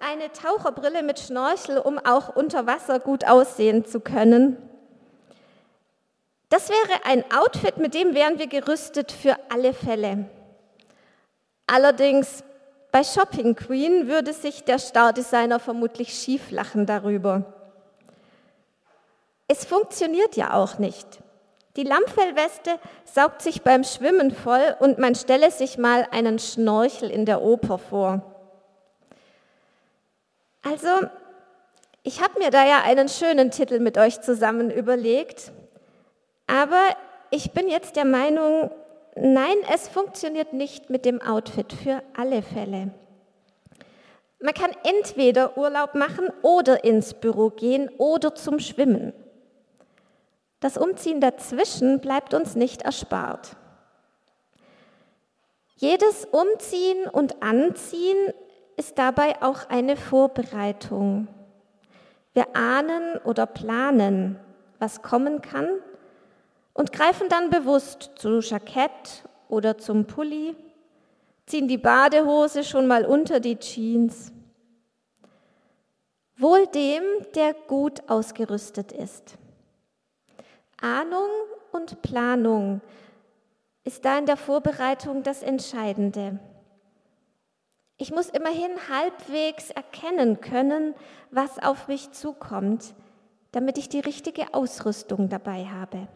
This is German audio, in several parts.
eine Taucherbrille mit Schnorchel, um auch unter Wasser gut aussehen zu können. Das wäre ein Outfit, mit dem wären wir gerüstet für alle Fälle. Allerdings bei Shopping Queen würde sich der Stardesigner vermutlich schief lachen darüber. Es funktioniert ja auch nicht. Die Lammfellweste saugt sich beim Schwimmen voll und man stelle sich mal einen Schnorchel in der Oper vor. Also, ich habe mir da ja einen schönen Titel mit euch zusammen überlegt, aber ich bin jetzt der Meinung, nein, es funktioniert nicht mit dem Outfit für alle Fälle. Man kann entweder Urlaub machen oder ins Büro gehen oder zum Schwimmen. Das Umziehen dazwischen bleibt uns nicht erspart. Jedes Umziehen und Anziehen ist dabei auch eine Vorbereitung. Wir ahnen oder planen, was kommen kann und greifen dann bewusst zu Jackett oder zum Pulli, ziehen die Badehose schon mal unter die Jeans. Wohl dem, der gut ausgerüstet ist. Ahnung und Planung ist da in der Vorbereitung das Entscheidende. Ich muss immerhin halbwegs erkennen können, was auf mich zukommt, damit ich die richtige Ausrüstung dabei habe.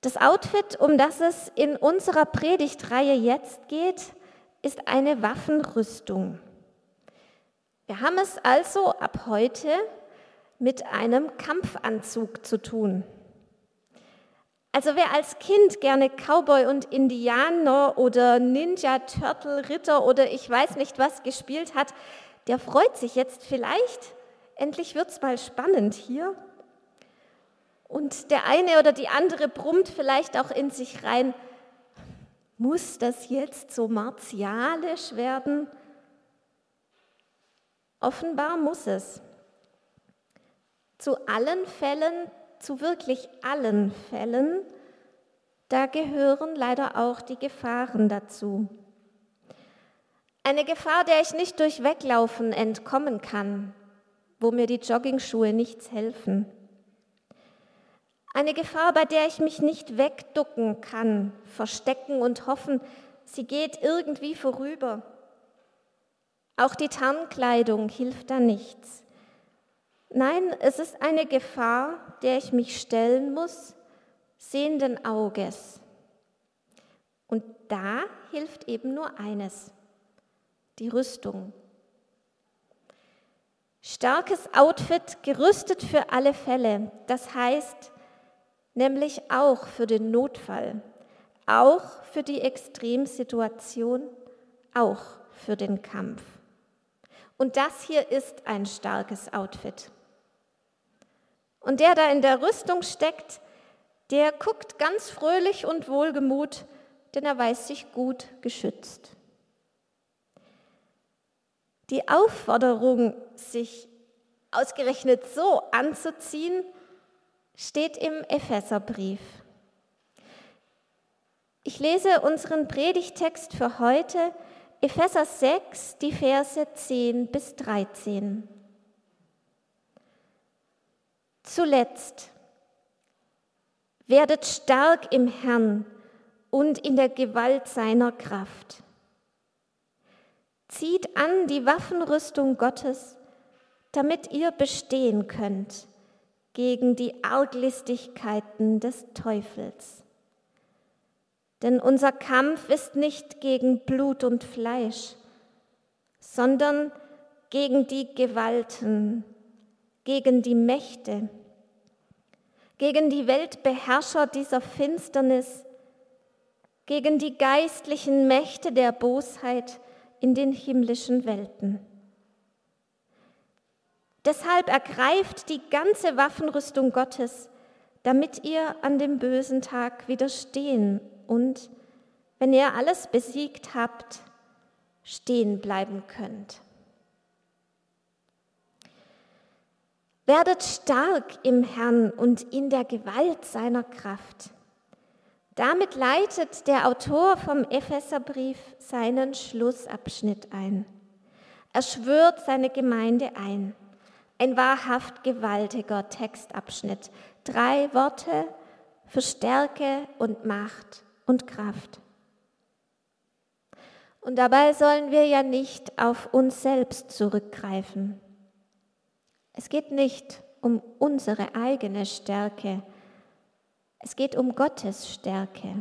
Das Outfit, um das es in unserer Predigtreihe jetzt geht, ist eine Waffenrüstung. Wir haben es also ab heute mit einem Kampfanzug zu tun. Also wer als Kind gerne Cowboy und Indianer oder Ninja, Turtle, Ritter oder ich weiß nicht was gespielt hat, der freut sich jetzt vielleicht. Endlich wird es mal spannend hier. Und der eine oder die andere brummt vielleicht auch in sich rein, muss das jetzt so martialisch werden? Offenbar muss es. Zu allen Fällen, zu wirklich allen Fällen, da gehören leider auch die Gefahren dazu. Eine Gefahr, der ich nicht durch Weglaufen entkommen kann, wo mir die Joggingschuhe nichts helfen. Eine Gefahr, bei der ich mich nicht wegducken kann, verstecken und hoffen, sie geht irgendwie vorüber. Auch die Tarnkleidung hilft da nichts. Nein, es ist eine Gefahr, der ich mich stellen muss, sehenden Auges. Und da hilft eben nur eines, die Rüstung. Starkes Outfit, gerüstet für alle Fälle, das heißt nämlich auch für den Notfall, auch für die Extremsituation, auch für den Kampf. Und das hier ist ein starkes Outfit. Und der da in der Rüstung steckt, der guckt ganz fröhlich und wohlgemut, denn er weiß sich gut geschützt. Die Aufforderung, sich ausgerechnet so anzuziehen, steht im Epheserbrief. Ich lese unseren Predigtext für heute, Epheser 6, die Verse 10 bis 13. Zuletzt, werdet stark im Herrn und in der Gewalt seiner Kraft. Zieht an die Waffenrüstung Gottes, damit ihr bestehen könnt gegen die Arglistigkeiten des Teufels. Denn unser Kampf ist nicht gegen Blut und Fleisch, sondern gegen die Gewalten, gegen die Mächte, gegen die Weltbeherrscher dieser Finsternis, gegen die geistlichen Mächte der Bosheit in den himmlischen Welten. Deshalb ergreift die ganze Waffenrüstung Gottes, damit ihr an dem bösen Tag widerstehen und, wenn ihr alles besiegt habt, stehen bleiben könnt. Werdet stark im Herrn und in der Gewalt seiner Kraft. Damit leitet der Autor vom Epheserbrief seinen Schlussabschnitt ein. Er schwört seine Gemeinde ein. Ein wahrhaft gewaltiger Textabschnitt. Drei Worte für Stärke und Macht und Kraft. Und dabei sollen wir ja nicht auf uns selbst zurückgreifen. Es geht nicht um unsere eigene Stärke, es geht um Gottes Stärke.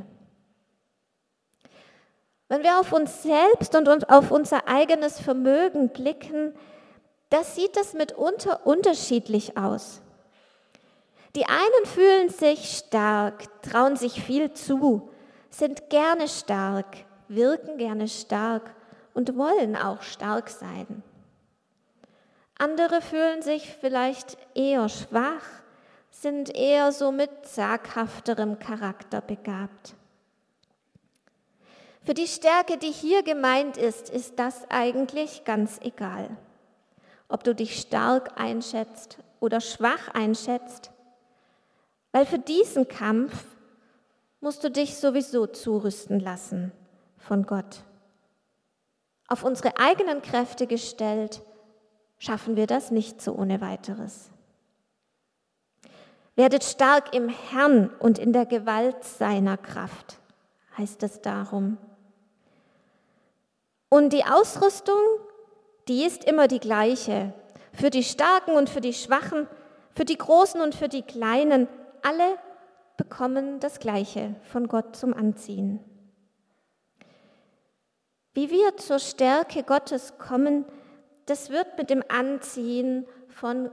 Wenn wir auf uns selbst und auf unser eigenes Vermögen blicken, da sieht es mitunter unterschiedlich aus. Die einen fühlen sich stark, trauen sich viel zu, sind gerne stark, wirken gerne stark und wollen auch stark sein. Andere fühlen sich vielleicht eher schwach, sind eher so mit zaghafterem Charakter begabt. Für die Stärke, die hier gemeint ist, ist das eigentlich ganz egal. Ob du dich stark einschätzt oder schwach einschätzt, weil für diesen Kampf musst du dich sowieso zurüsten lassen von Gott. Auf unsere eigenen Kräfte gestellt, schaffen wir das nicht so ohne weiteres. Werdet stark im Herrn und in der Gewalt seiner Kraft, heißt es darum. Und die Ausrüstung, die ist immer die gleiche. Für die Starken und für die Schwachen, für die Großen und für die Kleinen, alle bekommen das Gleiche von Gott zum Anziehen. Wie wir zur Stärke Gottes kommen, das wird mit dem Anziehen von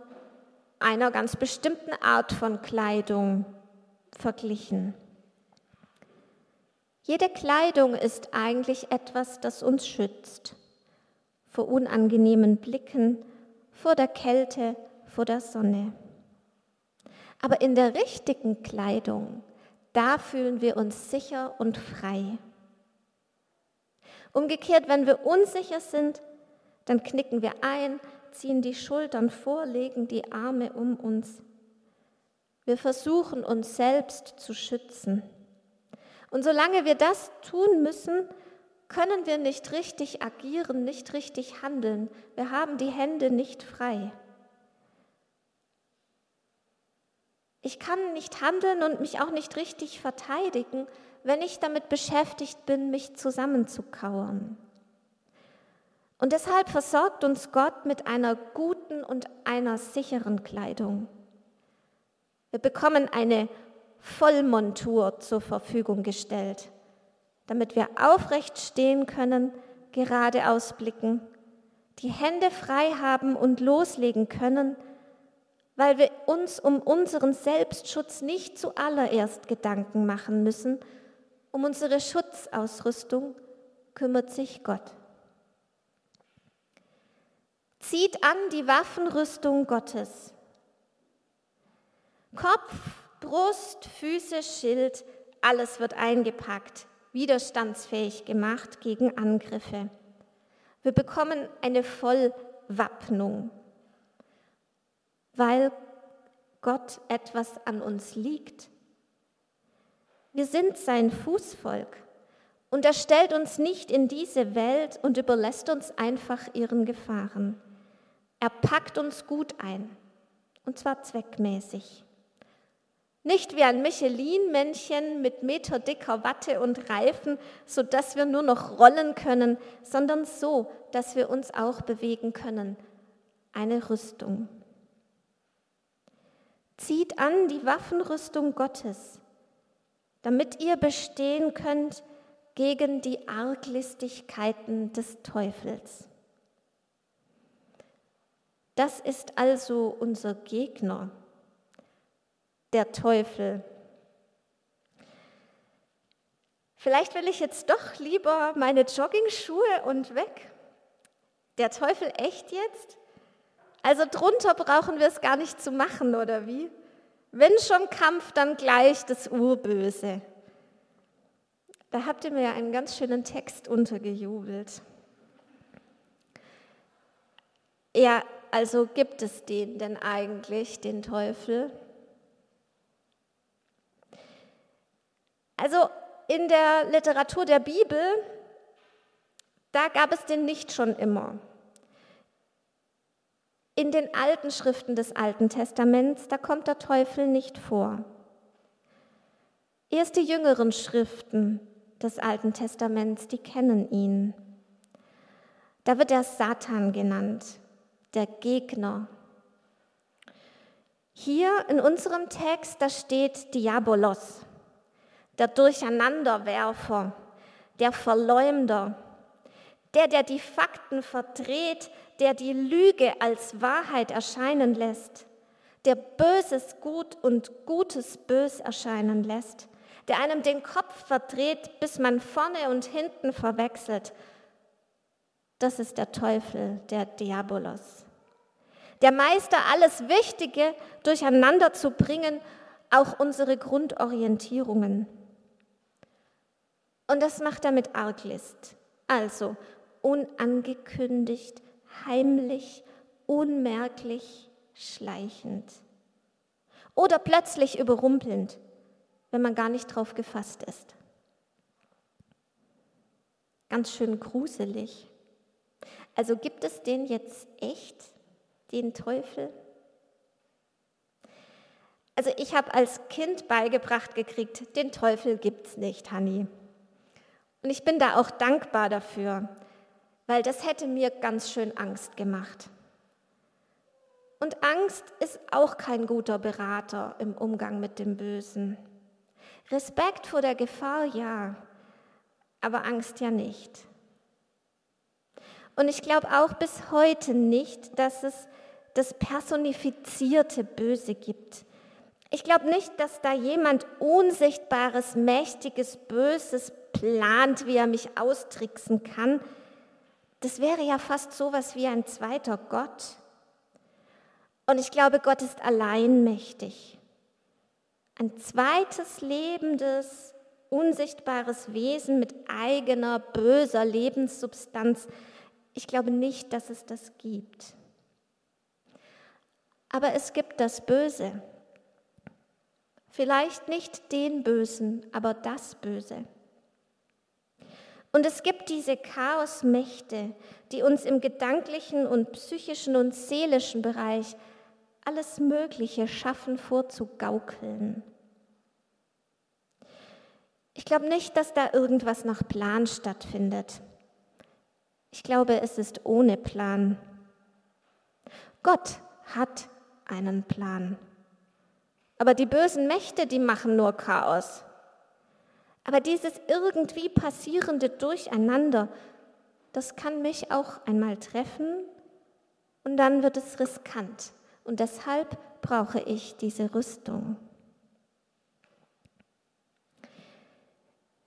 einer ganz bestimmten Art von Kleidung verglichen. Jede Kleidung ist eigentlich etwas, das uns schützt vor unangenehmen Blicken, vor der Kälte, vor der Sonne. Aber in der richtigen Kleidung, da fühlen wir uns sicher und frei. Umgekehrt, wenn wir unsicher sind, dann knicken wir ein, ziehen die Schultern vor, legen die Arme um uns. Wir versuchen uns selbst zu schützen. Und solange wir das tun müssen, können wir nicht richtig agieren, nicht richtig handeln. Wir haben die Hände nicht frei. Ich kann nicht handeln und mich auch nicht richtig verteidigen, wenn ich damit beschäftigt bin, mich zusammenzukauern. Und deshalb versorgt uns Gott mit einer guten und einer sicheren Kleidung. Wir bekommen eine Vollmontur zur Verfügung gestellt, damit wir aufrecht stehen können, geradeaus blicken, die Hände frei haben und loslegen können, weil wir uns um unseren Selbstschutz nicht zuallererst Gedanken machen müssen, um unsere Schutzausrüstung kümmert sich Gott. Zieht an die Waffenrüstung Gottes. Kopf, Brust, Füße, Schild, alles wird eingepackt, widerstandsfähig gemacht gegen Angriffe. Wir bekommen eine Vollwappnung, weil Gott etwas an uns liegt. Wir sind sein Fußvolk. Und er stellt uns nicht in diese Welt und überlässt uns einfach ihren Gefahren. Er packt uns gut ein, und zwar zweckmäßig. Nicht wie ein Michelin-Männchen mit meterdicker Watte und Reifen, sodass wir nur noch rollen können, sondern so, dass wir uns auch bewegen können. Eine Rüstung. Zieht an die Waffenrüstung Gottes damit ihr bestehen könnt gegen die Arglistigkeiten des Teufels. Das ist also unser Gegner, der Teufel. Vielleicht will ich jetzt doch lieber meine Joggingschuhe und weg. Der Teufel echt jetzt? Also drunter brauchen wir es gar nicht zu machen, oder wie? Wenn schon Kampf, dann gleich das Urböse. Da habt ihr mir ja einen ganz schönen Text untergejubelt. Ja, also gibt es den denn eigentlich, den Teufel? Also in der Literatur der Bibel, da gab es den nicht schon immer. In den alten Schriften des Alten Testaments, da kommt der Teufel nicht vor. Erst die jüngeren Schriften des Alten Testaments, die kennen ihn. Da wird er Satan genannt, der Gegner. Hier in unserem Text, da steht Diabolos, der Durcheinanderwerfer, der Verleumder, der, der die Fakten verdreht, der die Lüge als Wahrheit erscheinen lässt, der Böses gut und Gutes bös erscheinen lässt, der einem den Kopf verdreht, bis man vorne und hinten verwechselt. Das ist der Teufel, der Diabolos. Der Meister, alles Wichtige durcheinander zu bringen, auch unsere Grundorientierungen. Und das macht er mit Arglist, also unangekündigt, heimlich, unmerklich, schleichend. Oder plötzlich überrumpelnd, wenn man gar nicht drauf gefasst ist. Ganz schön gruselig. Also gibt es den jetzt echt, den Teufel? Also ich habe als Kind beigebracht gekriegt, den Teufel gibt's nicht, Hanni. Und ich bin da auch dankbar dafür, weil das hätte mir ganz schön Angst gemacht. Und Angst ist auch kein guter Berater im Umgang mit dem Bösen. Respekt vor der Gefahr ja, aber Angst ja nicht. Und ich glaube auch bis heute nicht, dass es das personifizierte Böse gibt. Ich glaube nicht, dass da jemand Unsichtbares, Mächtiges, Böses plant, wie er mich austricksen kann. Das wäre ja fast so was wie ein zweiter Gott. Und ich glaube, Gott ist alleinmächtig. Ein zweites lebendes, unsichtbares Wesen mit eigener böser Lebenssubstanz. Ich glaube nicht, dass es das gibt. Aber es gibt das Böse. Vielleicht nicht den Bösen, aber das Böse. Und es gibt diese Chaosmächte, die uns im gedanklichen und psychischen und seelischen Bereich alles Mögliche schaffen vorzugaukeln. Ich glaube nicht, dass da irgendwas nach Plan stattfindet. Ich glaube, es ist ohne Plan. Gott hat einen Plan. Aber die bösen Mächte, die machen nur Chaos. Aber dieses irgendwie passierende Durcheinander, das kann mich auch einmal treffen und dann wird es riskant. Und deshalb brauche ich diese Rüstung.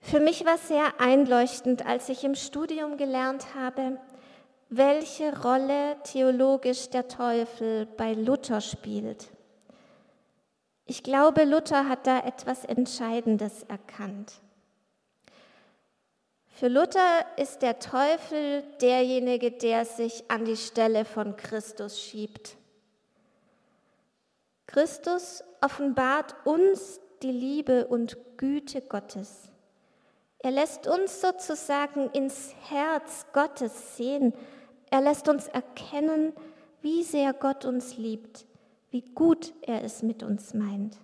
Für mich war sehr einleuchtend, als ich im Studium gelernt habe, welche Rolle theologisch der Teufel bei Luther spielt. Ich glaube, Luther hat da etwas Entscheidendes erkannt. Für Luther ist der Teufel derjenige, der sich an die Stelle von Christus schiebt. Christus offenbart uns die Liebe und Güte Gottes. Er lässt uns sozusagen ins Herz Gottes sehen. Er lässt uns erkennen, wie sehr Gott uns liebt, wie gut er es mit uns meint.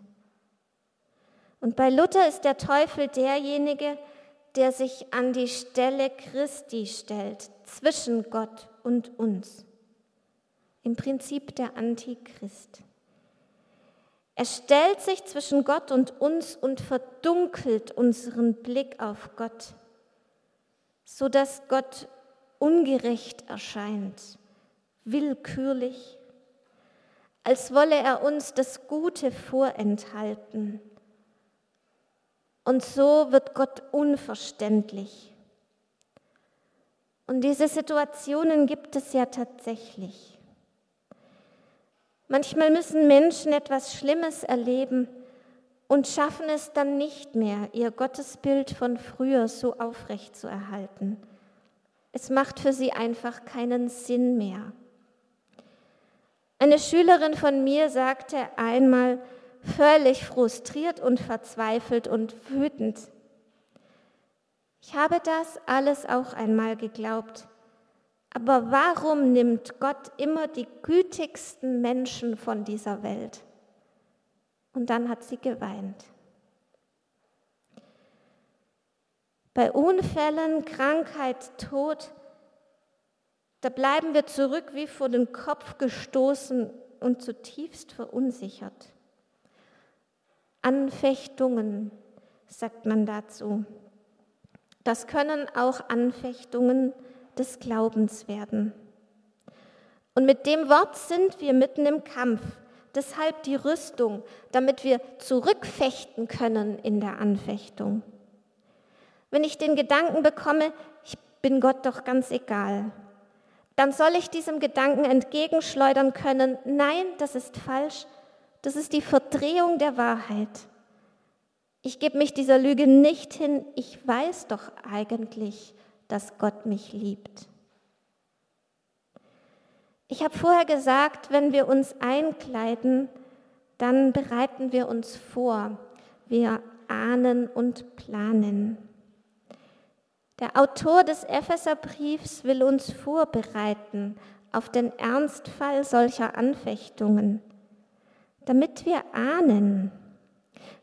Und bei Luther ist der Teufel derjenige, der sich an die Stelle Christi stellt, zwischen Gott und uns. Im Prinzip der Antichrist. Er stellt sich zwischen Gott und uns und verdunkelt unseren Blick auf Gott, so dass Gott ungerecht erscheint, willkürlich, als wolle er uns das Gute vorenthalten. Und so wird Gott unverständlich. Und diese Situationen gibt es ja tatsächlich. Manchmal müssen Menschen etwas Schlimmes erleben und schaffen es dann nicht mehr, ihr Gottesbild von früher so aufrecht zu erhalten. Es macht für sie einfach keinen Sinn mehr. Eine Schülerin von mir sagte einmal völlig frustriert und verzweifelt und wütend, ich habe das alles auch einmal geglaubt, Aber warum nimmt Gott immer die gütigsten Menschen von dieser Welt? Und dann hat sie geweint. Bei Unfällen, Krankheit, Tod, da bleiben wir zurück wie vor den Kopf gestoßen und zutiefst verunsichert. Anfechtungen, sagt man dazu. Das können auch Anfechtungen des Glaubens werden. Und mit dem Wort sind wir mitten im Kampf. Deshalb die Rüstung, damit wir zurückfechten können in der Anfechtung. Wenn ich den Gedanken bekomme, ich bin Gott doch ganz egal, dann soll ich diesem Gedanken entgegenschleudern können, nein, das ist falsch, das ist die Verdrehung der Wahrheit. Ich gebe mich dieser Lüge nicht hin, ich weiß doch eigentlich, dass Gott mich liebt. Ich habe vorher gesagt, wenn wir uns einkleiden, dann bereiten wir uns vor. Wir ahnen und planen. Der Autor des Epheserbriefs will uns vorbereiten auf den Ernstfall solcher Anfechtungen, damit wir ahnen,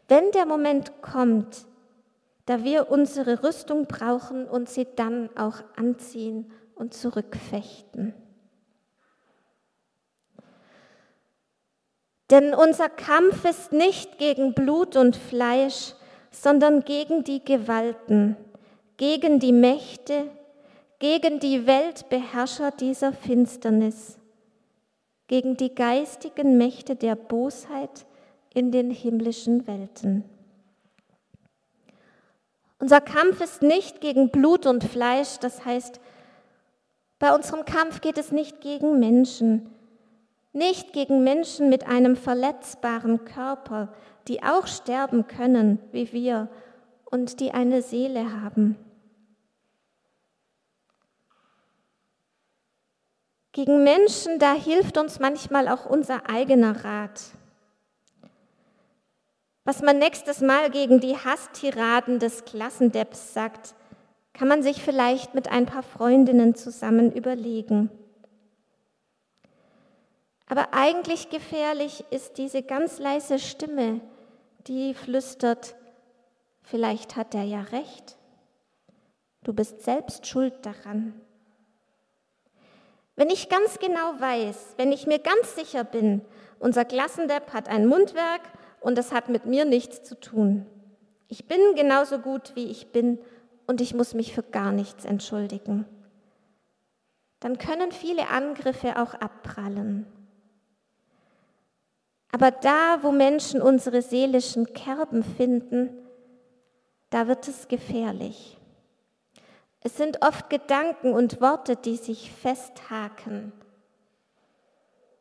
wenn der Moment kommt, da wir unsere Rüstung brauchen und sie dann auch anziehen und zurückfechten. Denn unser Kampf ist nicht gegen Blut und Fleisch, sondern gegen die Gewalten, gegen die Mächte, gegen die Weltbeherrscher dieser Finsternis, gegen die geistigen Mächte der Bosheit in den himmlischen Welten. Unser Kampf ist nicht gegen Blut und Fleisch, das heißt, bei unserem Kampf geht es nicht gegen Menschen, nicht gegen Menschen mit einem verletzbaren Körper, die auch sterben können wie wir und die eine Seele haben. Gegen Menschen, da hilft uns manchmal auch unser eigener Rat. Was man nächstes Mal gegen die Hasstiraden des Klassendepps sagt, kann man sich vielleicht mit ein paar Freundinnen zusammen überlegen. Aber eigentlich gefährlich ist diese ganz leise Stimme, die flüstert, vielleicht hat er ja recht, du bist selbst schuld daran. Wenn ich ganz genau weiß, wenn ich mir ganz sicher bin, unser Klassendepp hat ein Mundwerk und das hat mit mir nichts zu tun. Ich bin genauso gut, wie ich bin und ich muss mich für gar nichts entschuldigen. Dann können viele Angriffe auch abprallen. Aber da, wo Menschen unsere seelischen Kerben finden, da wird es gefährlich. Es sind oft Gedanken und Worte, die sich festhaken,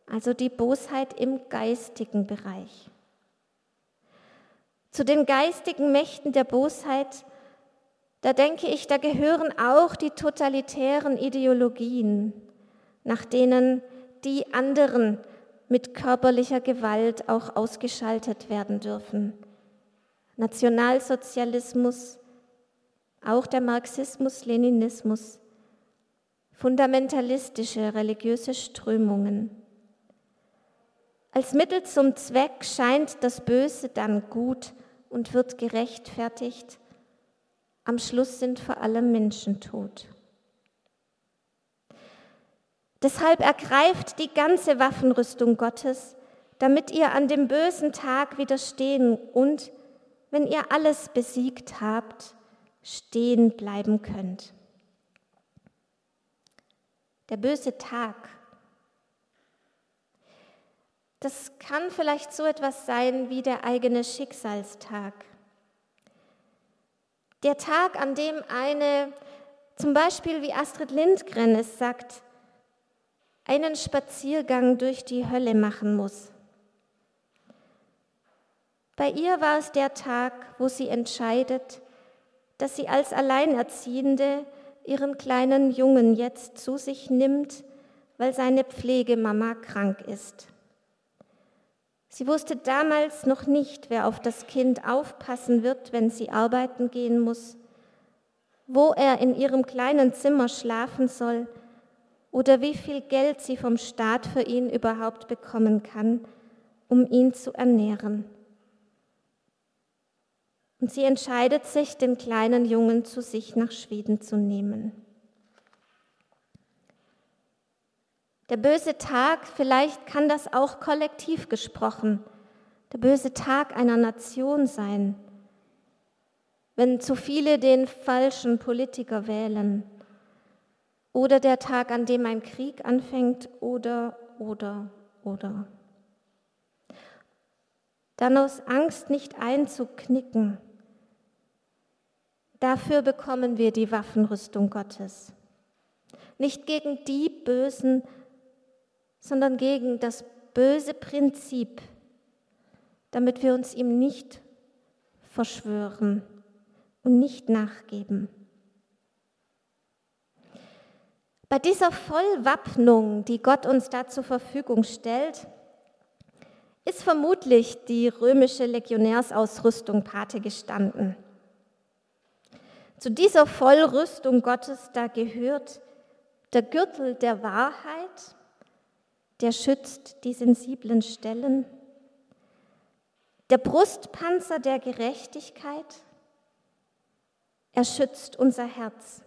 also die Bosheit im geistigen Bereich. Zu den geistigen Mächten der Bosheit, da denke ich, da gehören auch die totalitären Ideologien, nach denen die anderen mit körperlicher Gewalt auch ausgeschaltet werden dürfen. Nationalsozialismus, auch der Marxismus, Leninismus, fundamentalistische religiöse Strömungen. Als Mittel zum Zweck scheint das Böse dann gut und wird gerechtfertigt. Am Schluss sind vor allem Menschen tot. Deshalb ergreift die ganze Waffenrüstung Gottes, damit ihr an dem bösen Tag widerstehen und, wenn ihr alles besiegt habt, stehen bleiben könnt. Der böse Tag. Das kann vielleicht so etwas sein wie der eigene Schicksalstag. Der Tag, an dem eine, zum Beispiel wie Astrid Lindgren es sagt, einen Spaziergang durch die Hölle machen muss. Bei ihr war es der Tag, wo sie entscheidet, dass sie als Alleinerziehende ihren kleinen Jungen jetzt zu sich nimmt, weil seine Pflegemama krank ist. Sie wusste damals noch nicht, wer auf das Kind aufpassen wird, wenn sie arbeiten gehen muss, wo er in ihrem kleinen Zimmer schlafen soll oder wie viel Geld sie vom Staat für ihn überhaupt bekommen kann, um ihn zu ernähren. Und sie entscheidet sich, den kleinen Jungen zu sich nach Schweden zu nehmen. Der böse Tag, vielleicht kann das auch kollektiv gesprochen, der böse Tag einer Nation sein, wenn zu viele den falschen Politiker wählen oder der Tag, an dem ein Krieg anfängt oder, oder, oder. Dann aus Angst nicht einzuknicken, Dafür bekommen wir die Waffenrüstung Gottes. Nicht gegen die Bösen, sondern gegen das böse Prinzip, damit wir uns ihm nicht verschwören und nicht nachgeben. Bei dieser Vollwappnung, die Gott uns da zur Verfügung stellt, ist vermutlich die römische Legionärsausrüstung Pate gestanden. Zu dieser Vollrüstung Gottes, da gehört der Gürtel der Wahrheit, der schützt die sensiblen Stellen, der Brustpanzer der Gerechtigkeit, er schützt unser Herz.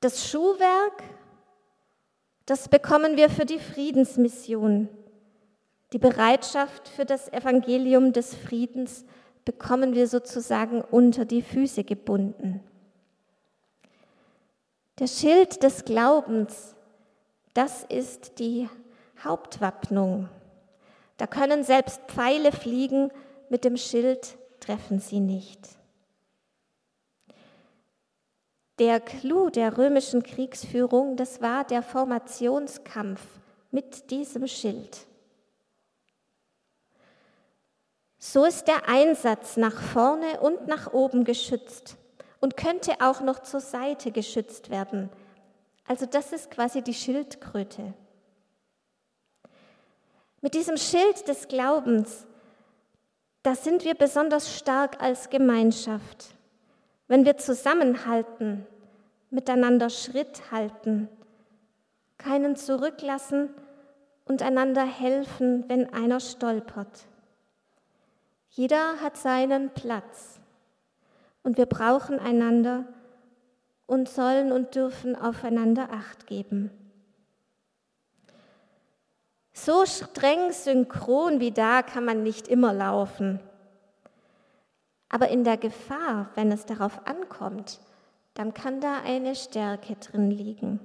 Das Schuhwerk, das bekommen wir für die Friedensmission, die Bereitschaft für das Evangelium des Friedens bekommen wir sozusagen unter die Füße gebunden. Der Schild des Glaubens, das ist die Hauptwappnung. Da können selbst Pfeile fliegen, mit dem Schild treffen sie nicht. Der Clou der römischen Kriegsführung, das war der Formationskampf mit diesem Schild. So ist der Einsatz nach vorne und nach oben geschützt und könnte auch noch zur Seite geschützt werden. Also das ist quasi die Schildkröte. Mit diesem Schild des Glaubens, da sind wir besonders stark als Gemeinschaft, wenn wir zusammenhalten, miteinander Schritt halten, keinen zurücklassen und einander helfen, wenn einer stolpert. Jeder hat seinen Platz und wir brauchen einander und sollen und dürfen aufeinander acht geben. So streng synchron wie da kann man nicht immer laufen. Aber in der Gefahr, wenn es darauf ankommt, dann kann da eine Stärke drin liegen.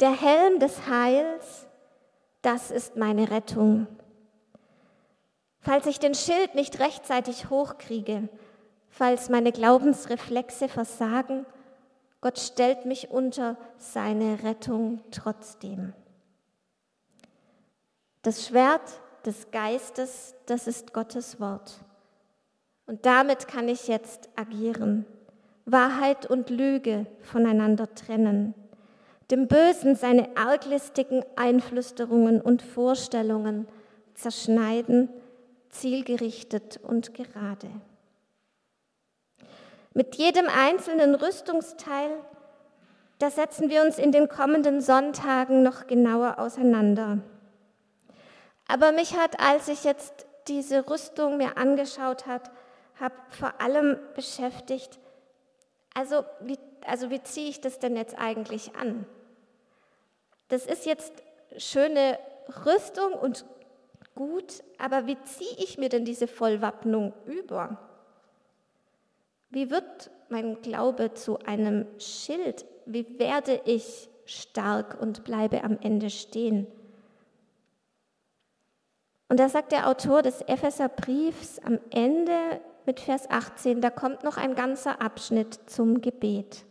Der Helm des Heils, das ist meine Rettung. Falls ich den Schild nicht rechtzeitig hochkriege, falls meine Glaubensreflexe versagen, Gott stellt mich unter seine Rettung trotzdem. Das Schwert des Geistes, das ist Gottes Wort. Und damit kann ich jetzt agieren, Wahrheit und Lüge voneinander trennen, dem Bösen seine arglistigen Einflüsterungen und Vorstellungen zerschneiden zielgerichtet und gerade. Mit jedem einzelnen Rüstungsteil, da setzen wir uns in den kommenden Sonntagen noch genauer auseinander. Aber mich hat, als ich jetzt diese Rüstung mir angeschaut habe, habe vor allem beschäftigt, also wie, also wie ziehe ich das denn jetzt eigentlich an? Das ist jetzt schöne Rüstung und gut, aber wie ziehe ich mir denn diese Vollwappnung über? Wie wird mein Glaube zu einem Schild? Wie werde ich stark und bleibe am Ende stehen? Und da sagt der Autor des Epheserbriefs am Ende mit Vers 18, da kommt noch ein ganzer Abschnitt zum Gebet.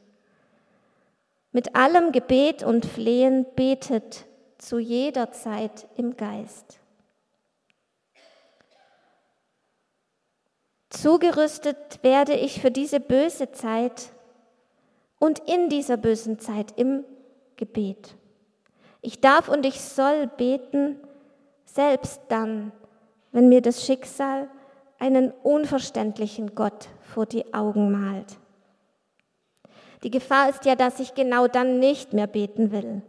Mit allem Gebet und Flehen betet zu jeder Zeit im Geist. Zugerüstet werde ich für diese böse Zeit und in dieser bösen Zeit im Gebet. Ich darf und ich soll beten, selbst dann, wenn mir das Schicksal einen unverständlichen Gott vor die Augen malt. Die Gefahr ist ja, dass ich genau dann nicht mehr beten will.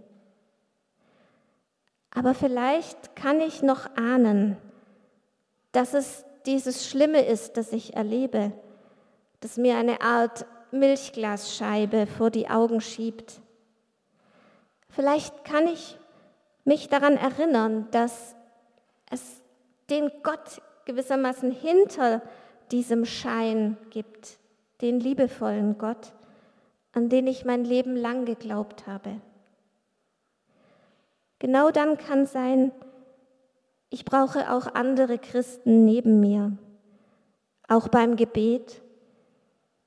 Aber vielleicht kann ich noch ahnen, dass es dieses Schlimme ist, das ich erlebe, das mir eine Art Milchglasscheibe vor die Augen schiebt. Vielleicht kann ich mich daran erinnern, dass es den Gott gewissermaßen hinter diesem Schein gibt, den liebevollen Gott, an den ich mein Leben lang geglaubt habe. Genau dann kann sein, ich brauche auch andere Christen neben mir, auch beim Gebet,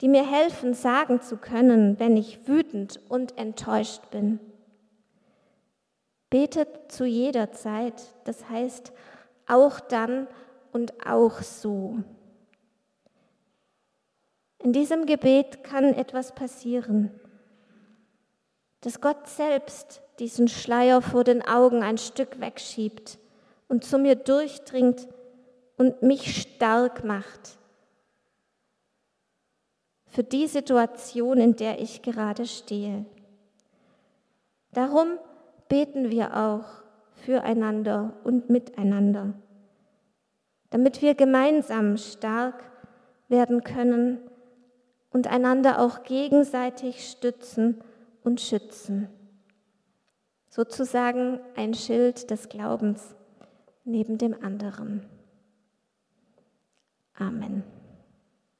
die mir helfen, sagen zu können, wenn ich wütend und enttäuscht bin. Betet zu jeder Zeit, das heißt auch dann und auch so. In diesem Gebet kann etwas passieren, dass Gott selbst diesen Schleier vor den Augen ein Stück wegschiebt und zu mir durchdringt und mich stark macht für die Situation, in der ich gerade stehe. Darum beten wir auch füreinander und miteinander, damit wir gemeinsam stark werden können und einander auch gegenseitig stützen und schützen. Sozusagen ein Schild des Glaubens neben dem anderen. Amen.